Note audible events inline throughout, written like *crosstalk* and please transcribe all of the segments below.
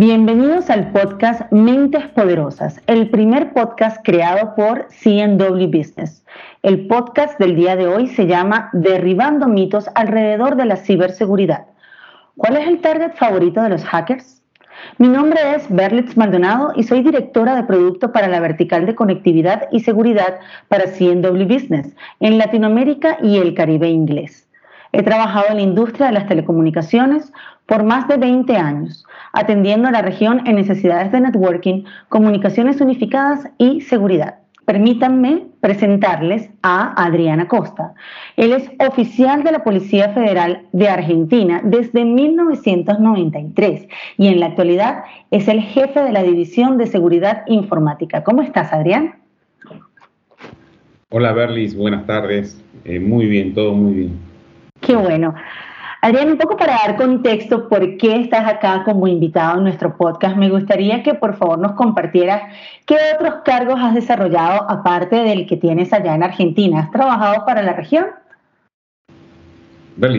Bienvenidos al podcast Mentes Poderosas, el primer podcast creado por CNW Business. El podcast del día de hoy se llama Derribando mitos alrededor de la ciberseguridad. ¿Cuál es el target favorito de los hackers? Mi nombre es Berlitz Maldonado y soy directora de producto para la vertical de conectividad y seguridad para CNW Business en Latinoamérica y el Caribe inglés. He trabajado en la industria de las telecomunicaciones por más de 20 años, atendiendo a la región en necesidades de networking, comunicaciones unificadas y seguridad. Permítanme presentarles a Adriana Costa. Él es oficial de la Policía Federal de Argentina desde 1993 y en la actualidad es el jefe de la División de Seguridad Informática. ¿Cómo estás, Adrián? Hola, Berlis. Buenas tardes. Eh, muy bien, todo muy bien. Qué bueno. Adrián, un poco para dar contexto por qué estás acá como invitado en nuestro podcast, me gustaría que por favor nos compartieras qué otros cargos has desarrollado aparte del que tienes allá en Argentina. ¿Has trabajado para la región?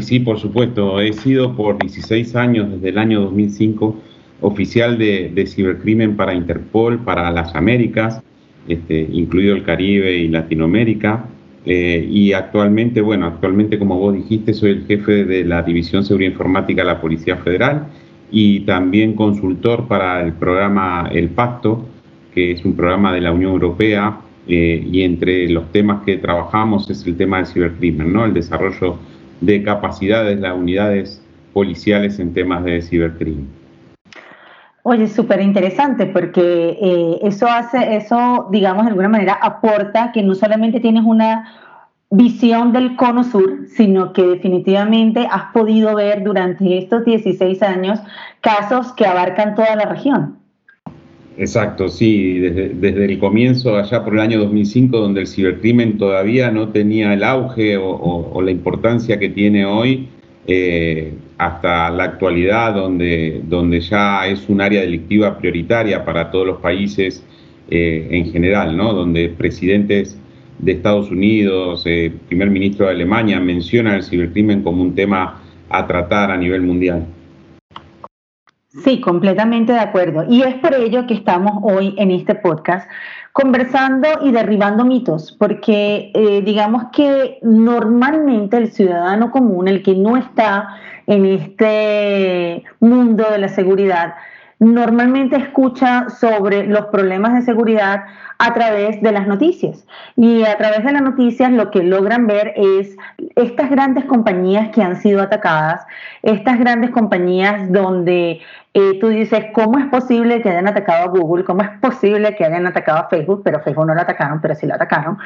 Sí, por supuesto. He sido por 16 años, desde el año 2005, oficial de, cibercrimen para Interpol, para las Américas, este, incluido el Caribe y Latinoamérica. Eh, y actualmente, bueno, actualmente como vos dijiste, soy el jefe de la División Seguridad Informática de la Policía Federal y también consultor para el programa El Pacto, que es un programa de la Unión Europea eh, y entre los temas que trabajamos es el tema del cibercrimen, ¿no? El desarrollo de capacidades de las unidades policiales en temas de cibercrimen. Oye, súper interesante porque eh, eso hace, eso, digamos, de alguna manera aporta que no solamente tienes una visión del cono sur, sino que definitivamente has podido ver durante estos 16 años casos que abarcan toda la región. Exacto, sí, desde, el comienzo, allá por el año 2005, donde el cibercrimen todavía no tenía el auge o, la importancia que tiene hoy, eh, hasta la actualidad, donde, donde ya es un área delictiva prioritaria para todos los países eh, en general, ¿no? donde presidentes de Estados Unidos, eh, primer ministro de Alemania, mencionan el cibercrimen como un tema a tratar a nivel mundial. Sí, completamente de acuerdo. Y es por ello que estamos hoy en este podcast conversando y derribando mitos, porque eh, digamos que normalmente el ciudadano común, el que no está en este mundo de la seguridad, normalmente escucha sobre los problemas de seguridad a través de las noticias. Y a través de las noticias lo que logran ver es estas grandes compañías que han sido atacadas, estas grandes compañías donde eh, tú dices, ¿cómo es posible que hayan atacado a Google? ¿Cómo es posible que hayan atacado a Facebook? Pero Facebook no lo atacaron, pero sí lo atacaron.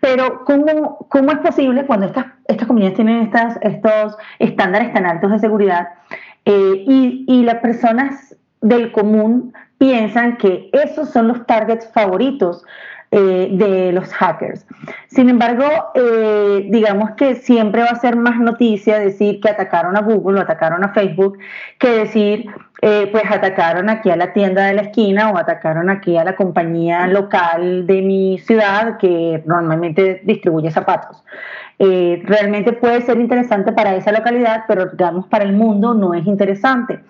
Pero ¿cómo, cómo es posible cuando estas, estas compañías tienen estas, estos estándares tan altos de seguridad eh, y, y las personas del común piensan que esos son los targets favoritos eh, de los hackers. Sin embargo, eh, digamos que siempre va a ser más noticia decir que atacaron a Google o atacaron a Facebook que decir, eh, pues atacaron aquí a la tienda de la esquina o atacaron aquí a la compañía local de mi ciudad que normalmente distribuye zapatos. realmente puede ser interesante para esa localidad, pero digamos para el mundo no es interesante.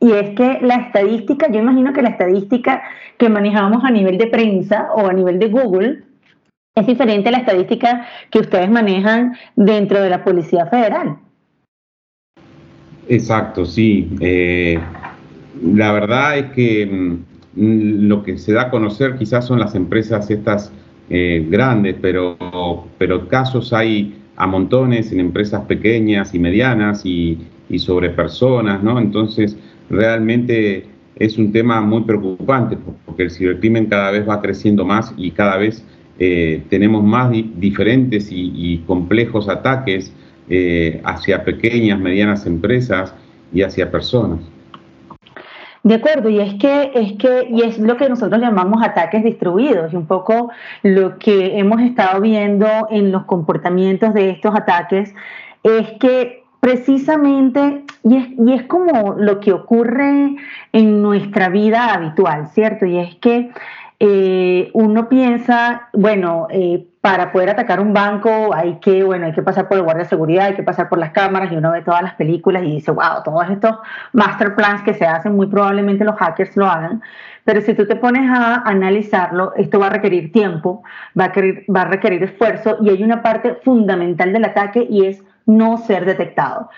Y es que la estadística, yo imagino que la estadística que manejamos a nivel de prensa o a nivel de Google es diferente a la estadística que ustedes manejan dentro de la Policía Federal. Exacto, sí. Eh, la verdad es que mm, lo que se da a conocer quizás son las empresas estas eh, grandes, pero, pero casos hay a montones en empresas pequeñas y medianas y, y sobre personas, ¿no? Entonces, realmente es un tema muy preocupante porque el cibercrimen cada vez va creciendo más y cada vez eh, tenemos más diferentes y, complejos ataques eh, hacia pequeñas, medianas empresas y hacia personas. De acuerdo, y es que es que y es lo que nosotros llamamos ataques distribuidos y un poco lo que hemos estado viendo en los comportamientos de estos ataques es que precisamente, y es, como lo que ocurre en nuestra vida habitual, ¿cierto? Y es que eh, uno piensa, bueno, eh, para poder atacar un banco hay que, bueno, hay que pasar por el guardia de seguridad, hay que pasar por las cámaras y uno ve todas las películas y dice, wow, todos estos master plans que se hacen, muy probablemente los hackers lo hagan. Pero si tú te pones a analizarlo, esto va a requerir tiempo, va a, va a requerir esfuerzo y hay una parte fundamental del ataque y es no ser detectado.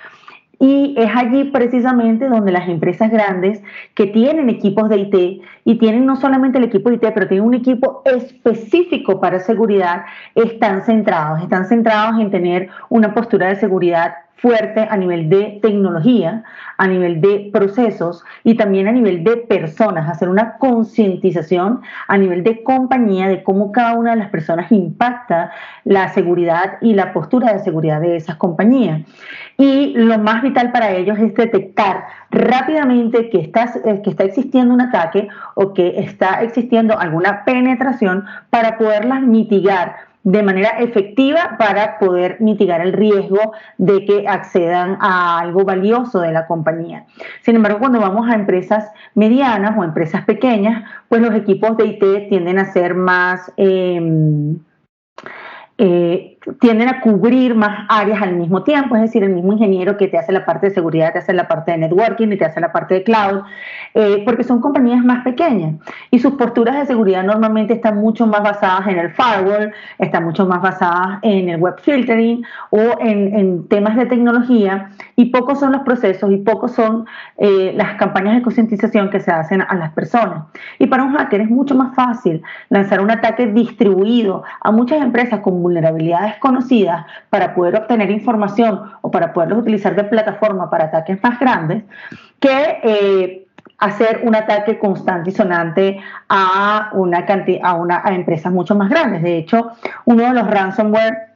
Y es allí precisamente donde las empresas grandes que tienen equipos de IT y tienen no solamente el equipo de IT, pero tienen un equipo específico para seguridad, están centrados, están centrados en tener una postura de seguridad fuerte a nivel de tecnología, a nivel de procesos y también a nivel de personas, hacer una concientización a nivel de compañía de cómo cada una de las personas impacta la seguridad y la postura de seguridad de esas compañías. Y lo más vital para ellos es detectar rápidamente que está, eh, está existiendo un ataque o que está existiendo alguna penetración para poderlas mitigar de manera efectiva para poder mitigar el riesgo de que accedan a algo valioso de la compañía. Sin embargo, cuando vamos a empresas medianas o empresas pequeñas, pues los equipos de IT tienden a ser más... Em, eh, tienden a cubrir más áreas al mismo tiempo, es decir, el mismo ingeniero que te hace la parte de seguridad, te hace la parte de networking y te hace la parte de cloud, eh, porque son compañías más pequeñas y sus posturas de seguridad normalmente están mucho más basadas en el firewall, están mucho más basadas en el web filtering o en, temas de tecnología y pocos son los procesos y pocos son eh, las campañas de concientización que se hacen a las personas. Y para un hacker es mucho más fácil lanzar un ataque distribuido a muchas empresas con vulnerabilidades conocidas para poder obtener información o para poderlos utilizar de plataforma para ataques más grandes que eh, hacer un ataque constante y sonante a una a una a empresas mucho más grandes. De hecho, uno de los ransomware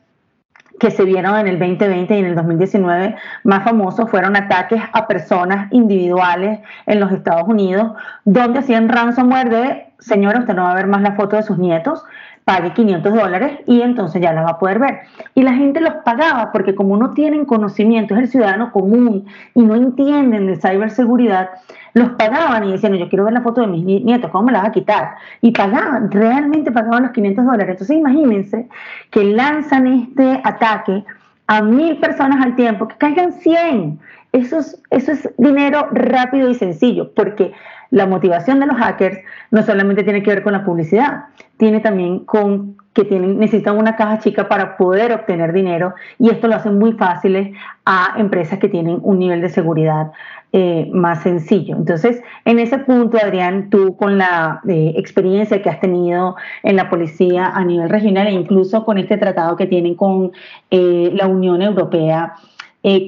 que se vieron en el 2020 y en el 2019 más famosos fueron ataques a personas individuales en los Estados Unidos, donde hacían ransomware de, señora, usted no va a ver más la foto de sus nietos, pague 500 dólares y entonces ya la va a poder ver. Y la gente los pagaba porque como no tienen conocimiento, es el ciudadano común y no entienden de ciberseguridad, los pagaban y decían, yo quiero ver la foto de mis nietos, ¿cómo me la vas a quitar? Y pagaban, realmente pagaban los 500 dólares. Entonces imagínense que lanzan este ataque a mil personas al tiempo, que caigan 100. Eso es, eso es dinero rápido y sencillo, porque la motivación de los hackers no solamente tiene que ver con la publicidad, tiene también con que tienen, necesitan una caja chica para poder obtener dinero y esto lo hace muy fácil a empresas que tienen un nivel de seguridad eh, más sencillo. Entonces, en ese punto, Adrián, tú con la eh, experiencia que has tenido en la policía a nivel regional e incluso con este tratado que tienen con eh, la Unión Europea,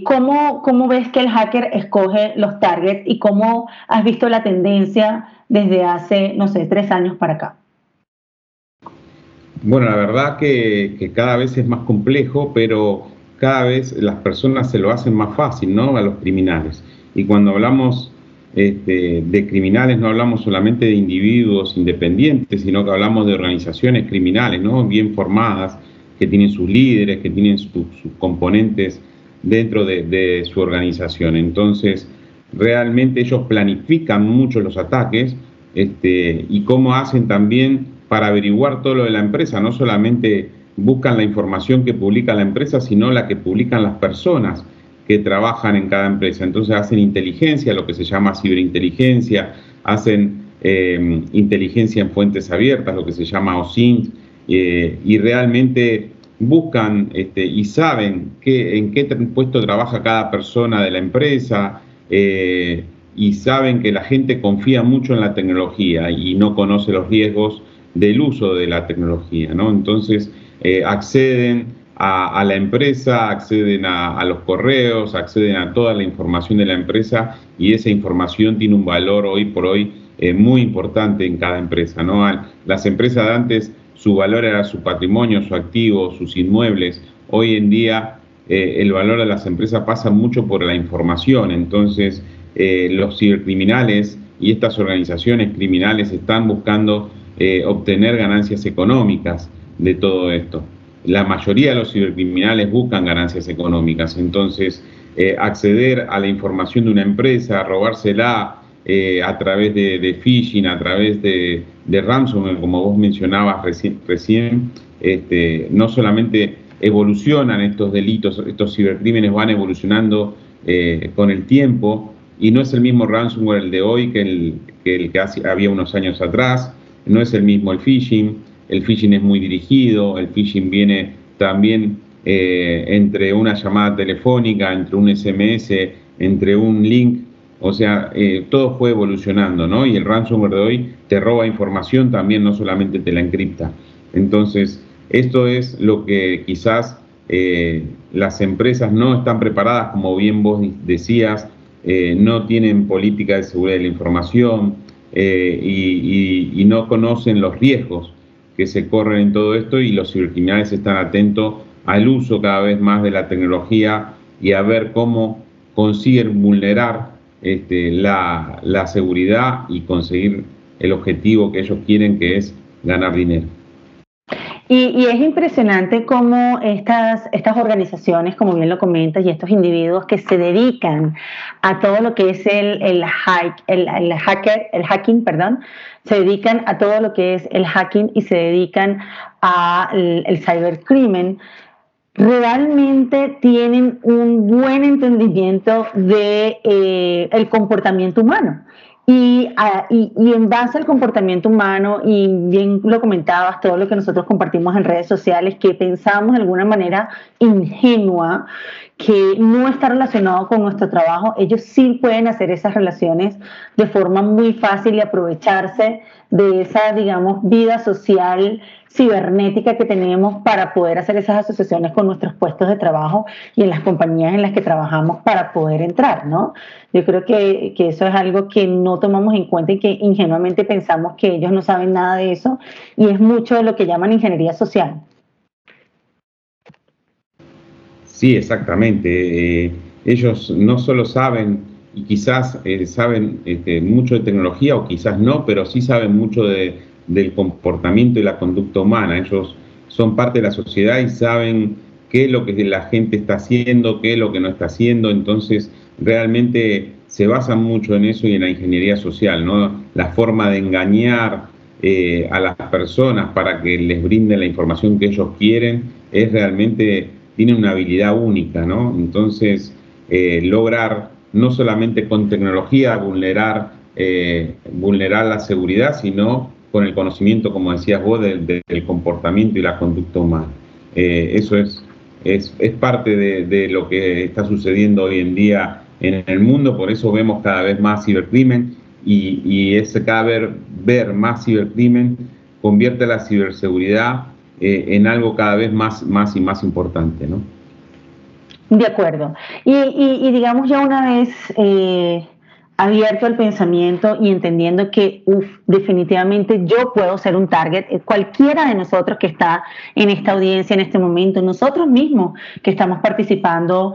¿cómo, ¿cómo ves que el hacker escoge los targets y cómo has visto la tendencia desde hace, no sé, tres años para acá? Bueno, la verdad que, cada vez es más complejo, pero cada vez las personas se lo hacen más fácil, ¿no? A los criminales. Y cuando hablamos este, de criminales, no hablamos solamente de individuos independientes, sino que hablamos de organizaciones criminales, ¿no? Bien formadas, que tienen sus líderes, que tienen sus componentes dentro de, de su organización. Entonces, realmente ellos planifican mucho los ataques este, y cómo hacen también para averiguar todo lo de la empresa, no solamente buscan la información que publica la empresa, sino la que publican las personas que trabajan en cada empresa. Entonces hacen inteligencia, lo que se llama ciberinteligencia, hacen eh, inteligencia en fuentes abiertas, lo que se llama OSINT, eh, y realmente buscan este, y saben en qué puesto trabaja cada persona de la empresa, eh, y saben que la gente confía mucho en la tecnología y no conoce los riesgos del uso de la tecnología, ¿no? Entonces, eh, acceden a, la empresa, acceden a, los correos, acceden a toda la información de la empresa y esa información tiene un valor hoy por hoy eh, muy importante en cada empresa, ¿no? Las empresas de antes, su valor era su patrimonio, su activo, sus inmuebles. Hoy en día, eh, el valor de las empresas pasa mucho por la información, entonces los cibercriminales y estas organizaciones criminales están buscando eh, obtener ganancias económicas de todo esto. La mayoría de los cibercriminales buscan ganancias económicas, entonces eh, acceder a la información de una empresa, robársela eh, a través de, phishing, a través de, ransomware, como vos mencionabas recién, este, no solamente evolucionan estos delitos, estos cibercrímenes van evolucionando eh, con el tiempo y no es el mismo ransomware el de hoy que el que, el que había unos años atrás, no es el mismo el phishing, el phishing es muy dirigido, el phishing viene también eh, entre una llamada telefónica, entre un SMS, entre un link o sea, eh, todo fue evolucionando, ¿no? Y el ransomware de hoy te roba información también, no solamente te la encripta. Entonces, esto es lo que quizás eh, las empresas no están preparadas, como bien vos decías, eh, no tienen política de seguridad de la información y, y, no conocen los riesgos que se corren en todo esto y los cibercriminales están atentos al uso cada vez más de la tecnología y a ver cómo consiguen vulnerar este, la, seguridad y conseguir el objetivo que ellos quieren, que es ganar dinero. Y, es impresionante cómo estas, estas organizaciones, como bien lo comentas, y estos individuos que se dedican a todo lo que es el, el, el, hacker, el hacking, perdón, se dedican a todo lo que es el hacking y se dedican al el cybercrimen, realmente tienen un buen entendimiento de eh, el comportamiento humano. Ah, y, y, en base al comportamiento humano, y bien lo comentabas, todo lo que nosotros compartimos en redes sociales, que pensamos de alguna manera ingenua, que no está relacionado con nuestro trabajo, ellos sí pueden hacer esas relaciones de forma muy fácil y aprovecharse de esa, digamos, vida social cibernética que tenemos para poder hacer esas asociaciones con nuestros puestos de trabajo y en las compañías en las que trabajamos para poder entrar, ¿no? Yo creo que, eso es algo que no tomamos en cuenta y que ingenuamente pensamos que ellos no saben nada de eso y es mucho de lo que llaman ingeniería social. Sí, exactamente. Eh, ellos no solo saben y quizás eh, saben este, mucho de tecnología o quizás no, pero sí saben mucho de del comportamiento y la conducta humana. Ellos son parte de la sociedad y saben qué es lo que la gente está haciendo, qué es lo que no está haciendo. Entonces, realmente se basan mucho en eso y en la ingeniería social, ¿no? La forma de engañar eh, a las personas para que les brinden la información que ellos quieren es realmente, tiene una habilidad única, ¿no? Entonces, eh, lograr no solamente con tecnología vulnerar, eh, vulnerar la seguridad, sino con el conocimiento, como decías vos, del, comportamiento y la conducta humana. Eh, eso es, es, parte de, lo que está sucediendo hoy en día en el mundo, por eso vemos cada vez más cibercrimen y, y ese cada vez ver más cibercrimen convierte la ciberseguridad eh, en algo cada vez más, más y más importante, ¿no? De acuerdo. Y, digamos ya una vez eh, abierto al pensamiento y entendiendo que, definitivamente yo puedo ser un target, eh, cualquiera de nosotros que está en esta audiencia en este momento, nosotros mismos que estamos participando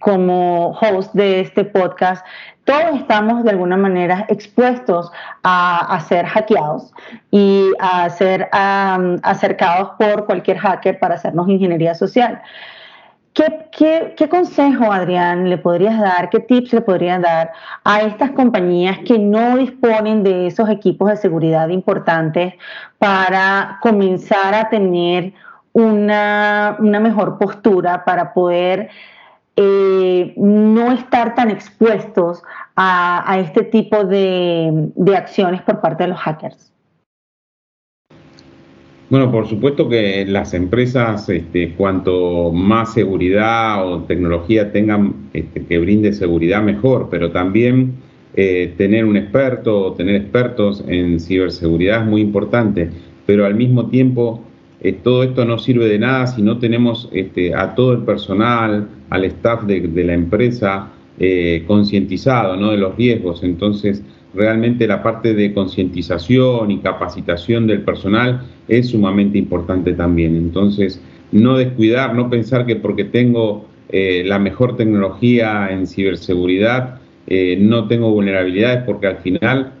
como host de este podcast, todos estamos de alguna manera expuestos a, ser hackeados y a ser acercados por cualquier hacker para hacernos ingeniería social. ¿Qué, consejo, Adrián, le podrías dar, qué tips le podrías dar a estas compañías que no disponen de esos equipos de seguridad importantes para comenzar a tener una, mejor postura, para poder eh, no estar tan expuestos a, este tipo de acciones por parte de los hackers? Bueno, por supuesto que las empresas, este, cuanto más seguridad o tecnología tengan este, que brinde seguridad, mejor, pero también eh, tener un experto o tener expertos en ciberseguridad es muy importante, pero al mismo tiempo eh, todo esto no sirve de nada si no tenemos este, a todo el personal, al staff de, la empresa eh, concientizado de los riesgos. Entonces, realmente la parte de concientización y capacitación del personal es sumamente importante también. Entonces, no descuidar, no pensar que porque tengo eh, la mejor tecnología en ciberseguridad, no tengo vulnerabilidades, porque al final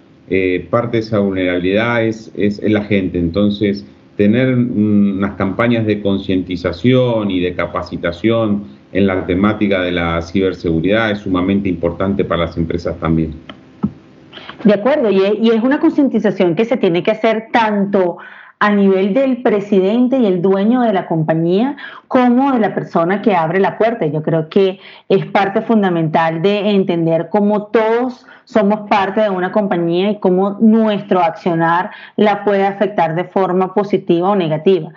parte de esa vulnerabilidad es, la gente. Entonces, tener unas campañas de concientización y de capacitación en la temática de la ciberseguridad es sumamente importante para las empresas también. De acuerdo, y es una concientización que se tiene que hacer tanto a nivel del presidente y el dueño de la compañía como de la persona que abre la puerta. Yo creo que es parte fundamental de entender cómo todos somos parte de una compañía y cómo nuestro accionar la puede afectar de forma positiva o negativa.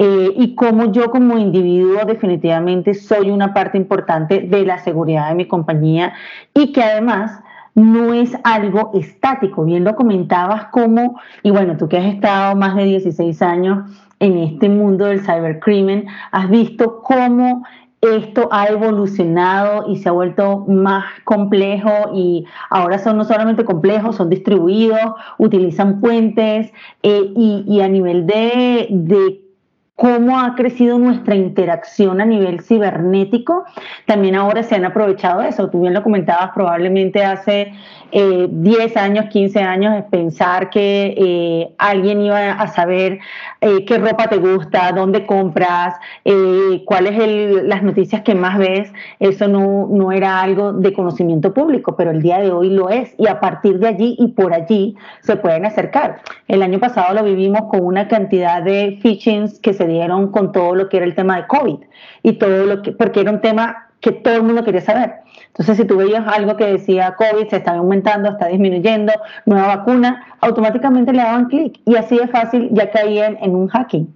Eh, y cómo yo como individuo definitivamente soy una parte importante de la seguridad de mi compañía y que además no es algo estático. Bien lo comentabas como, y bueno, tú que has estado más de 16 años en este mundo del cybercrimen, has visto cómo esto ha evolucionado y se ha vuelto más complejo y ahora son no solamente complejos, son distribuidos, utilizan puentes eh, y, a nivel de, de cómo ha crecido nuestra interacción a nivel cibernético. También ahora se han aprovechado eso. Tú bien lo comentabas, probablemente hace 10 eh, años, 15 años, pensar que eh, alguien iba a saber eh, qué ropa te gusta, dónde compras, cuáles son las noticias que más ves. Eso no, no era algo de conocimiento público, pero el día de hoy lo es. Y a partir de allí y por allí se pueden acercar. El año pasado lo vivimos con una cantidad de phishings que se dieron con todo lo que era el tema de COVID y todo lo que, porque era un tema que todo el mundo quería saber. Entonces, si tú veías algo que decía COVID, se está aumentando, está disminuyendo, nueva vacuna, automáticamente le daban clic y así de fácil ya caían en un hacking.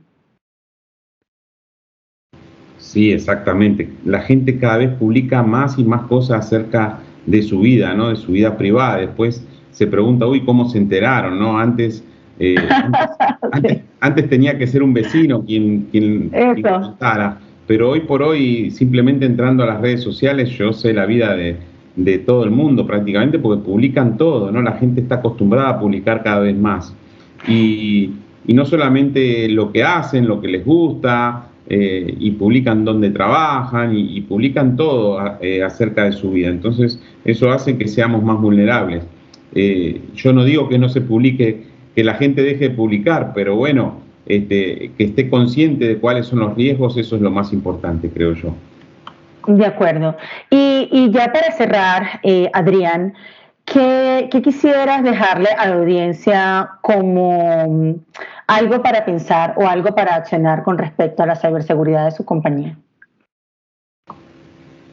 Sí, exactamente. La gente cada vez publica más y más cosas acerca de su vida, ¿no? De su vida privada. Después se pregunta, uy, ¿cómo se enteraron, no? Antes eh, *laughs* antes, tenía que ser un vecino quien, quien, contara, pero hoy por hoy, simplemente entrando a las redes sociales, yo sé la vida de, todo el mundo prácticamente porque publican todo, ¿no? La gente está acostumbrada a publicar cada vez más. Y, no solamente lo que hacen, lo que les gusta, eh, y publican dónde trabajan y, publican todo eh, acerca de su vida. Entonces, eso hace que seamos más vulnerables. yo no digo que no se publique que la gente deje de publicar, pero bueno, este, que esté consciente de cuáles son los riesgos, eso es lo más importante, creo yo. De acuerdo. Y, ya para cerrar, eh, Adrián, ¿qué, quisieras dejarle a la audiencia como mm, algo para pensar o algo para accionar con respecto a la ciberseguridad de su compañía?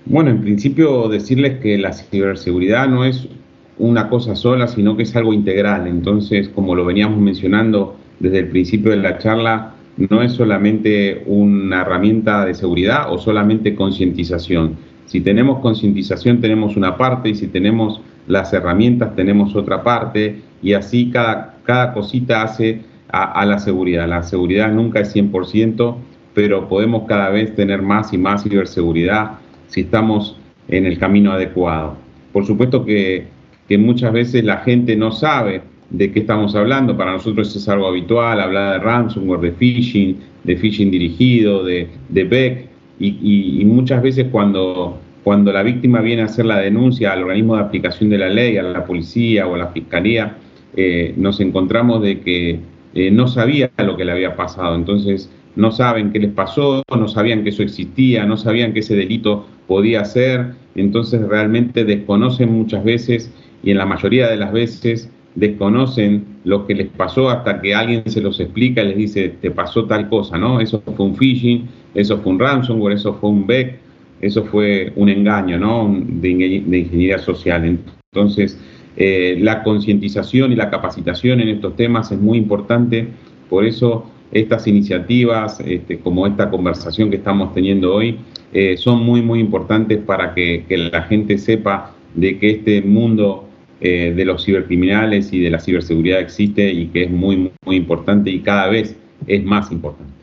Bueno, en principio decirles que la ciberseguridad no es una cosa sola, sino que es algo integral. Entonces, como lo veníamos mencionando desde el principio de la charla, no es solamente una herramienta de seguridad o solamente concientización. Si tenemos concientización tenemos una parte y si tenemos las herramientas tenemos otra parte y así cada, cada cosita hace a, a la seguridad. La seguridad nunca es 100%, pero podemos cada vez tener más y más ciberseguridad si estamos en el camino adecuado. Por supuesto que que muchas veces la gente no sabe de qué estamos hablando. Para nosotros es algo habitual hablar de ransomware, de phishing, de phishing dirigido, de, de BEC, y, muchas veces cuando, cuando la víctima viene a hacer la denuncia al organismo de aplicación de la ley, a la policía o a la fiscalía, eh, nos encontramos de que eh, no sabía lo que le había pasado. Entonces, no saben qué les pasó, no sabían que eso existía, no sabían que ese delito podía ser. Entonces, realmente desconocen muchas veces y en la mayoría de las veces desconocen lo que les pasó hasta que alguien se los explica y les dice, te pasó tal cosa, ¿no? Eso fue un phishing, eso fue un ransomware, eso fue un BEC, eso fue un engaño, ¿no? De, ingeniería social. Entonces, eh, la concientización y la capacitación en estos temas es muy importante, por eso estas iniciativas, este, como esta conversación que estamos teniendo hoy, eh, son muy, muy importantes para que la gente sepa de que este mundo eh, de los cibercriminales y de la ciberseguridad existe y que es muy, muy importante y cada vez es más importante.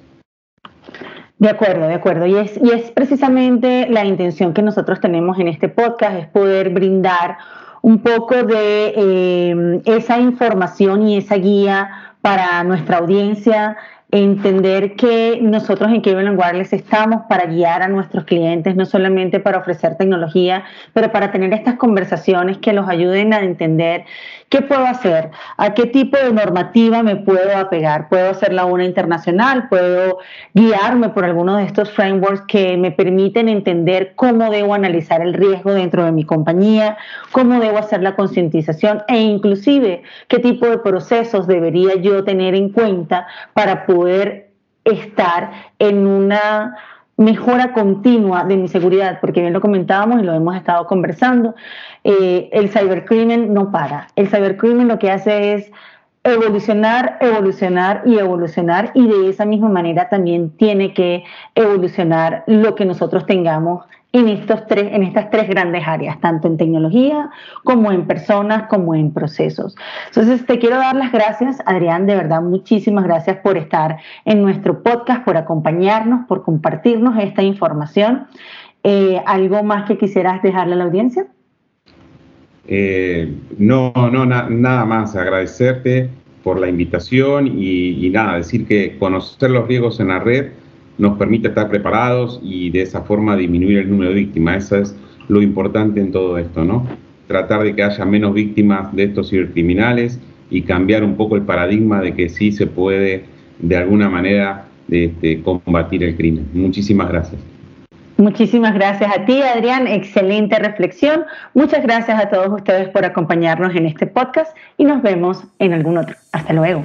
De acuerdo, de acuerdo. Y es, y es precisamente la intención que nosotros tenemos en este podcast, es poder brindar un poco de eh, esa información y esa guía para nuestra audiencia entender que nosotros en Cleveland Wireless estamos para guiar a nuestros clientes, no solamente para ofrecer tecnología, pero para tener estas conversaciones que los ayuden a entender qué puedo hacer, a qué tipo de normativa me puedo apegar. Puedo hacerla una internacional, puedo guiarme por alguno de estos frameworks que me permiten entender cómo debo analizar el riesgo dentro de mi compañía, cómo debo hacer la concientización e inclusive qué tipo de procesos debería yo tener en cuenta para poder poder estar en una mejora continua de mi seguridad, porque bien lo comentábamos y lo hemos estado conversando, eh, el cybercrimen no para. El cybercrimen lo que hace es evolucionar, evolucionar y evolucionar y de esa misma manera también tiene que evolucionar lo que nosotros tengamos en, estos tres, en estas tres grandes áreas, tanto en tecnología como en personas, como en procesos. Entonces, te quiero dar las gracias, Adrián, de verdad, muchísimas gracias por estar en nuestro podcast, por acompañarnos, por compartirnos esta información. Eh, ¿Algo más que quisieras dejarle a la audiencia? Eh, no, no, nada más, agradecerte por la invitación y, y nada, decir que conocer los riesgos en la red nos permite estar preparados y de esa forma disminuir el número de víctimas. Eso es lo importante en todo esto, ¿no? Tratar de que haya menos víctimas de estos cibercriminales y cambiar un poco el paradigma de que sí se puede de alguna manera este, combatir el crimen. Muchísimas gracias. Muchísimas gracias a ti, Adrián. Excelente reflexión. Muchas gracias a todos ustedes por acompañarnos en este podcast y nos vemos en algún otro. Hasta luego.